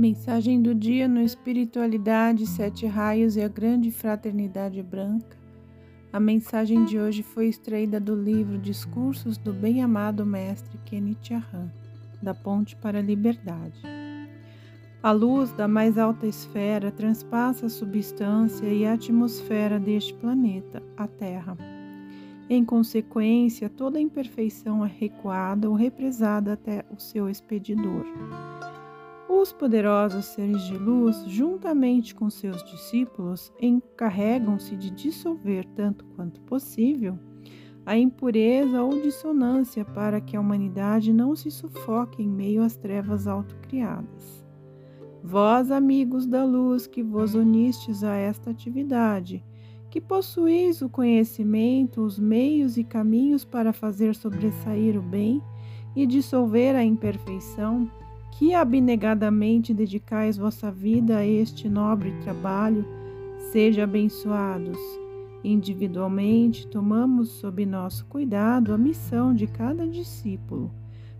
Mensagem do dia no Espiritualidade, Sete Raios e a Grande Fraternidade Branca. A mensagem de hoje foi extraída do livro Discursos do Bem-Amado Mestre Kenichi Ahan, da Ponte para a Liberdade. A luz da mais alta esfera transpassa a substância e a atmosfera deste planeta, a Terra. Em consequência, toda imperfeição é recuada ou represada até o seu expedidor. Os poderosos seres de luz, juntamente com seus discípulos, encarregam-se de dissolver tanto quanto possível a impureza ou dissonância para que a humanidade não se sufoque em meio às trevas autocriadas. Vós, amigos da luz, que vos unistes a esta atividade, que possuís o conhecimento, os meios e caminhos para fazer sobressair o bem e dissolver a imperfeição, que abnegadamente dedicais vossa vida a este nobre trabalho, seja abençoados. Individualmente, tomamos sob nosso cuidado a missão de cada discípulo,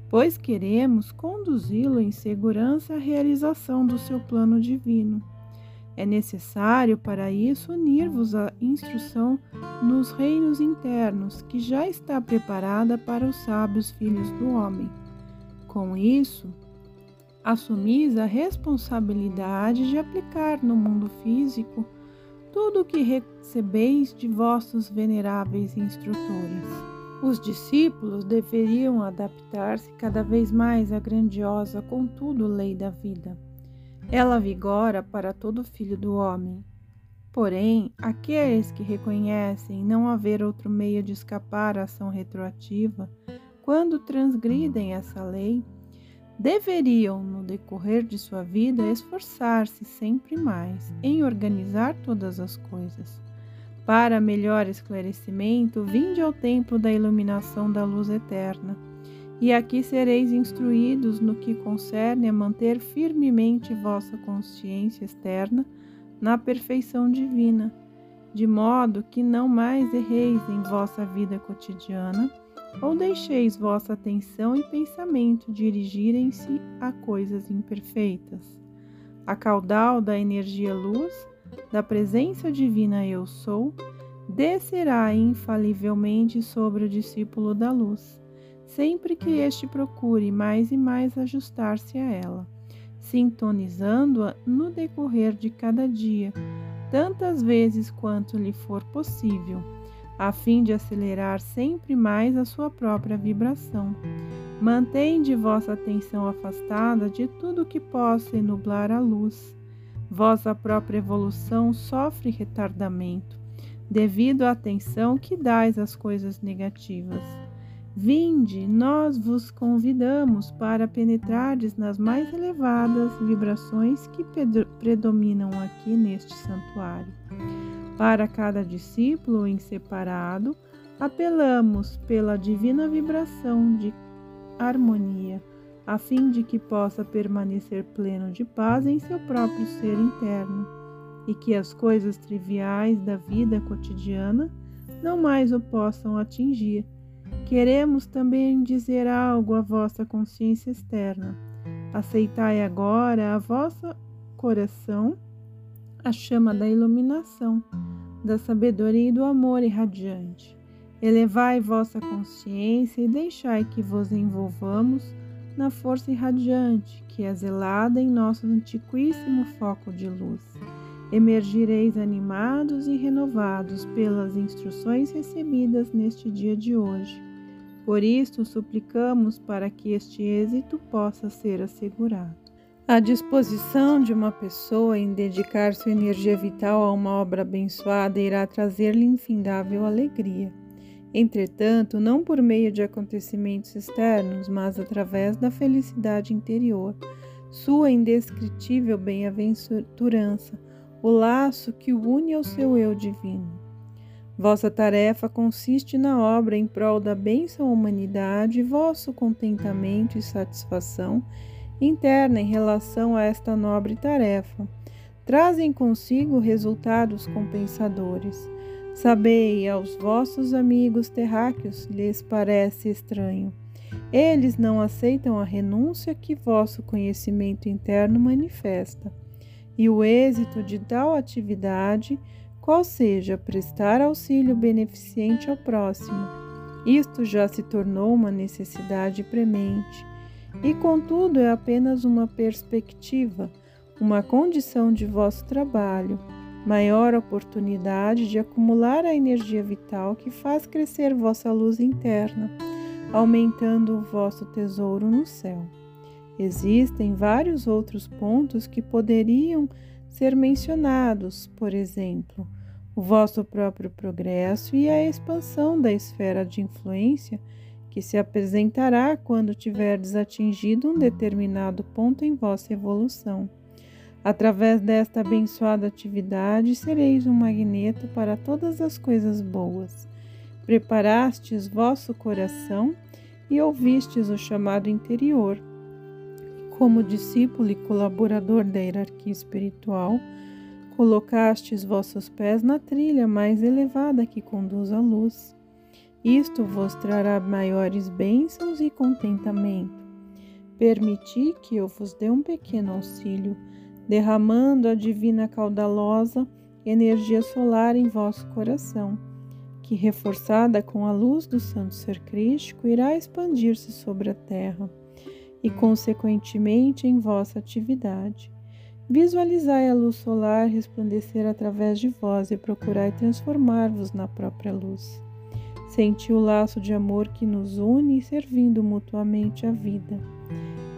pois queremos conduzi-lo em segurança à realização do seu plano divino. É necessário, para isso, unir-vos à instrução nos reinos internos, que já está preparada para os sábios filhos do homem. Com isso, assumis a responsabilidade de aplicar no mundo físico tudo o que recebeis de vossos veneráveis instrutores. Os discípulos deveriam adaptar-se cada vez mais à grandiosa, contudo, lei da vida. Ela vigora para todo filho do homem. Porém, aqueles que reconhecem não haver outro meio de escapar à ação retroativa, quando transgridem essa lei, deveriam, no decorrer de sua vida, esforçar-se sempre mais em organizar todas as coisas. Para melhor esclarecimento, vinde ao templo da iluminação da luz eterna, e aqui sereis instruídos no que concerne a manter firmemente vossa consciência externa na perfeição divina, de modo que não mais erreis em vossa vida cotidiana ou deixeis vossa atenção e pensamento dirigirem-se a coisas imperfeitas. A caudal da energia luz, da presença divina Eu Sou, descerá infalivelmente sobre o discípulo da luz, sempre que este procure mais e mais ajustar-se a ela, sintonizando-a no decorrer de cada dia, tantas vezes quanto lhe for possível a fim de acelerar sempre mais a sua própria vibração. Mantende vossa atenção afastada de tudo que possa enublar a luz. Vossa própria evolução sofre retardamento, devido à atenção que dais às coisas negativas. Vinde, nós vos convidamos para penetrardes nas mais elevadas vibrações que predominam aqui neste santuário. Para cada discípulo em separado, apelamos pela divina vibração de harmonia, a fim de que possa permanecer pleno de paz em seu próprio ser interno e que as coisas triviais da vida cotidiana não mais o possam atingir. Queremos também dizer algo à vossa consciência externa. Aceitai agora a vosso coração a chama da iluminação da sabedoria e do amor irradiante. Elevai vossa consciência e deixai que vos envolvamos na força irradiante que é zelada em nosso antiquíssimo foco de luz. Emergireis animados e renovados pelas instruções recebidas neste dia de hoje. Por isto, suplicamos para que este êxito possa ser assegurado. A disposição de uma pessoa em dedicar sua energia vital a uma obra abençoada irá trazer-lhe infindável alegria. Entretanto, não por meio de acontecimentos externos, mas através da felicidade interior, sua indescritível bem-aventurança, o laço que o une ao seu eu divino. Vossa tarefa consiste na obra em prol da bênção à humanidade, vosso contentamento e satisfação interna em relação a esta nobre tarefa. Trazem consigo resultados compensadores. Sabei, aos vossos amigos terráqueos lhes parece estranho. Eles não aceitam a renúncia que vosso conhecimento interno manifesta, e o êxito de tal atividade, qual seja prestar auxílio beneficente ao próximo. Isto já se tornou uma necessidade premente, e contudo é apenas uma perspectiva, uma condição de vosso trabalho, maior oportunidade de acumular a energia vital que faz crescer vossa luz interna aumentando o vosso tesouro no céu. Existem vários outros pontos que poderiam ser mencionados, por exemplo, o vosso próprio progresso e a expansão da esfera de influência que se apresentará quando tiverdes atingido um determinado ponto em vossa evolução. Através desta abençoada atividade, sereis um magneto para todas as coisas boas preparastes vosso coração e ouvistes o chamado interior. Como discípulo e colaborador da hierarquia espiritual, colocastes vossos pés na trilha mais elevada que conduz à luz. Isto vos trará maiores bênçãos e contentamento. Permiti que eu vos dê um pequeno auxílio, derramando a divina caudalosa energia solar em vosso coração que, reforçada com a luz do Santo Ser Crístico, irá expandir-se sobre a terra e, consequentemente, em vossa atividade. Visualizai a luz solar resplandecer através de vós e procurai transformar-vos na própria luz. Senti o laço de amor que nos une, servindo mutuamente a vida.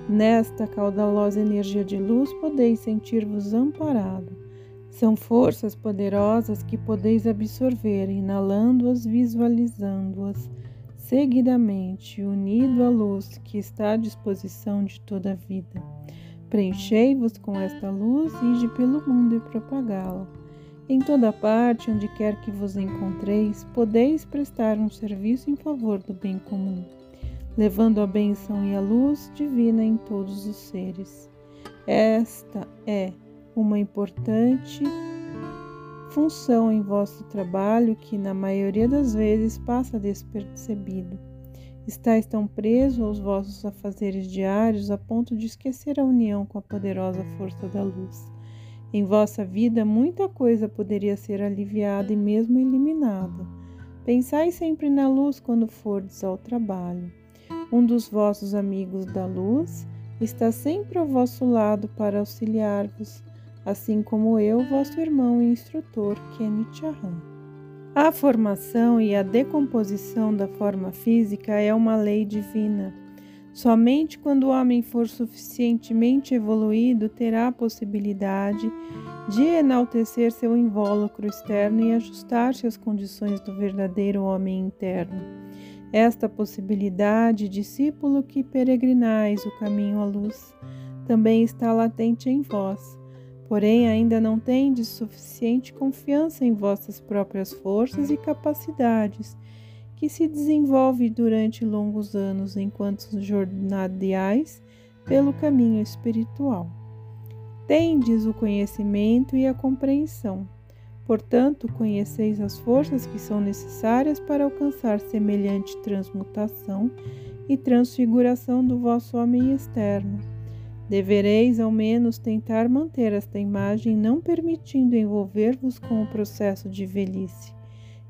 Nesta caudalosa energia de luz, podeis sentir-vos amparado são forças poderosas que podeis absorver, inalando-as, visualizando-as seguidamente, unido à luz que está à disposição de toda a vida. Preenchei-vos com esta luz e ide pelo mundo e propagá-la. Em toda parte, onde quer que vos encontreis, podeis prestar um serviço em favor do bem comum, levando a bênção e a luz divina em todos os seres. Esta é uma importante função em vosso trabalho que, na maioria das vezes, passa despercebido. Estais tão preso aos vossos afazeres diários a ponto de esquecer a união com a poderosa força da luz. Em vossa vida, muita coisa poderia ser aliviada e mesmo eliminada. Pensai sempre na luz quando fordes ao trabalho. Um dos vossos amigos da luz está sempre ao vosso lado para auxiliar-vos assim como eu, vosso irmão e instrutor Kenny Chahan. A formação e a decomposição da forma física é uma lei divina. Somente quando o homem for suficientemente evoluído terá a possibilidade de enaltecer seu invólucro externo e ajustar-se às condições do verdadeiro homem interno. Esta possibilidade, discípulo que peregrinais o caminho à luz, também está latente em vós Porém, ainda não tendes suficiente confiança em vossas próprias forças e capacidades, que se desenvolve durante longos anos enquanto jornadeais pelo caminho espiritual. Tendes o conhecimento e a compreensão. Portanto, conheceis as forças que são necessárias para alcançar semelhante transmutação e transfiguração do vosso homem externo Devereis ao menos tentar manter esta imagem, não permitindo envolver-vos com o processo de velhice.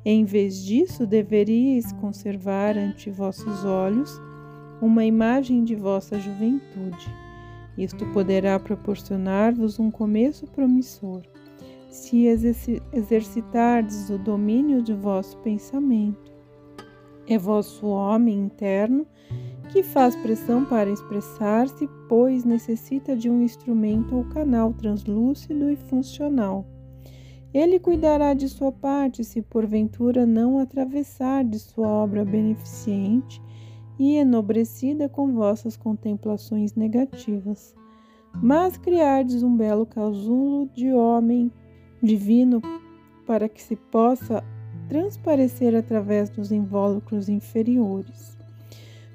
Em vez disso, deveríeis conservar ante vossos olhos uma imagem de vossa juventude. Isto poderá proporcionar-vos um começo promissor. Se exercitardes o domínio de vosso pensamento, é vosso homem interno que faz pressão para expressar-se, pois necessita de um instrumento ou canal translúcido e funcional. Ele cuidará de sua parte se porventura não atravessar de sua obra beneficente e enobrecida com vossas contemplações negativas. Mas criardes um belo casulo de homem divino para que se possa transparecer através dos invólucros inferiores.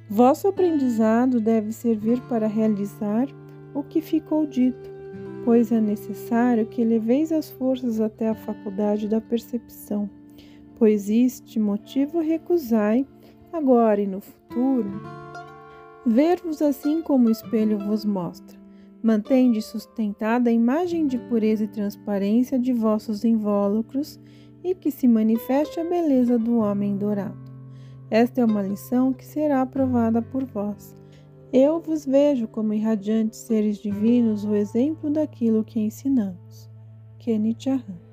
Vosso aprendizado deve servir para realizar o que ficou dito, pois é necessário que leveis as forças até a faculdade da percepção, pois este motivo recusai, agora e no futuro, Ver-vos assim como o espelho vos mostra. Mantende sustentada a imagem de pureza e transparência de vossos invólucros e que se manifeste a beleza do homem dourado. Esta é uma lição que será aprovada por vós. Eu vos vejo como irradiantes seres divinos, o exemplo daquilo que ensinamos. Kenichi Ahan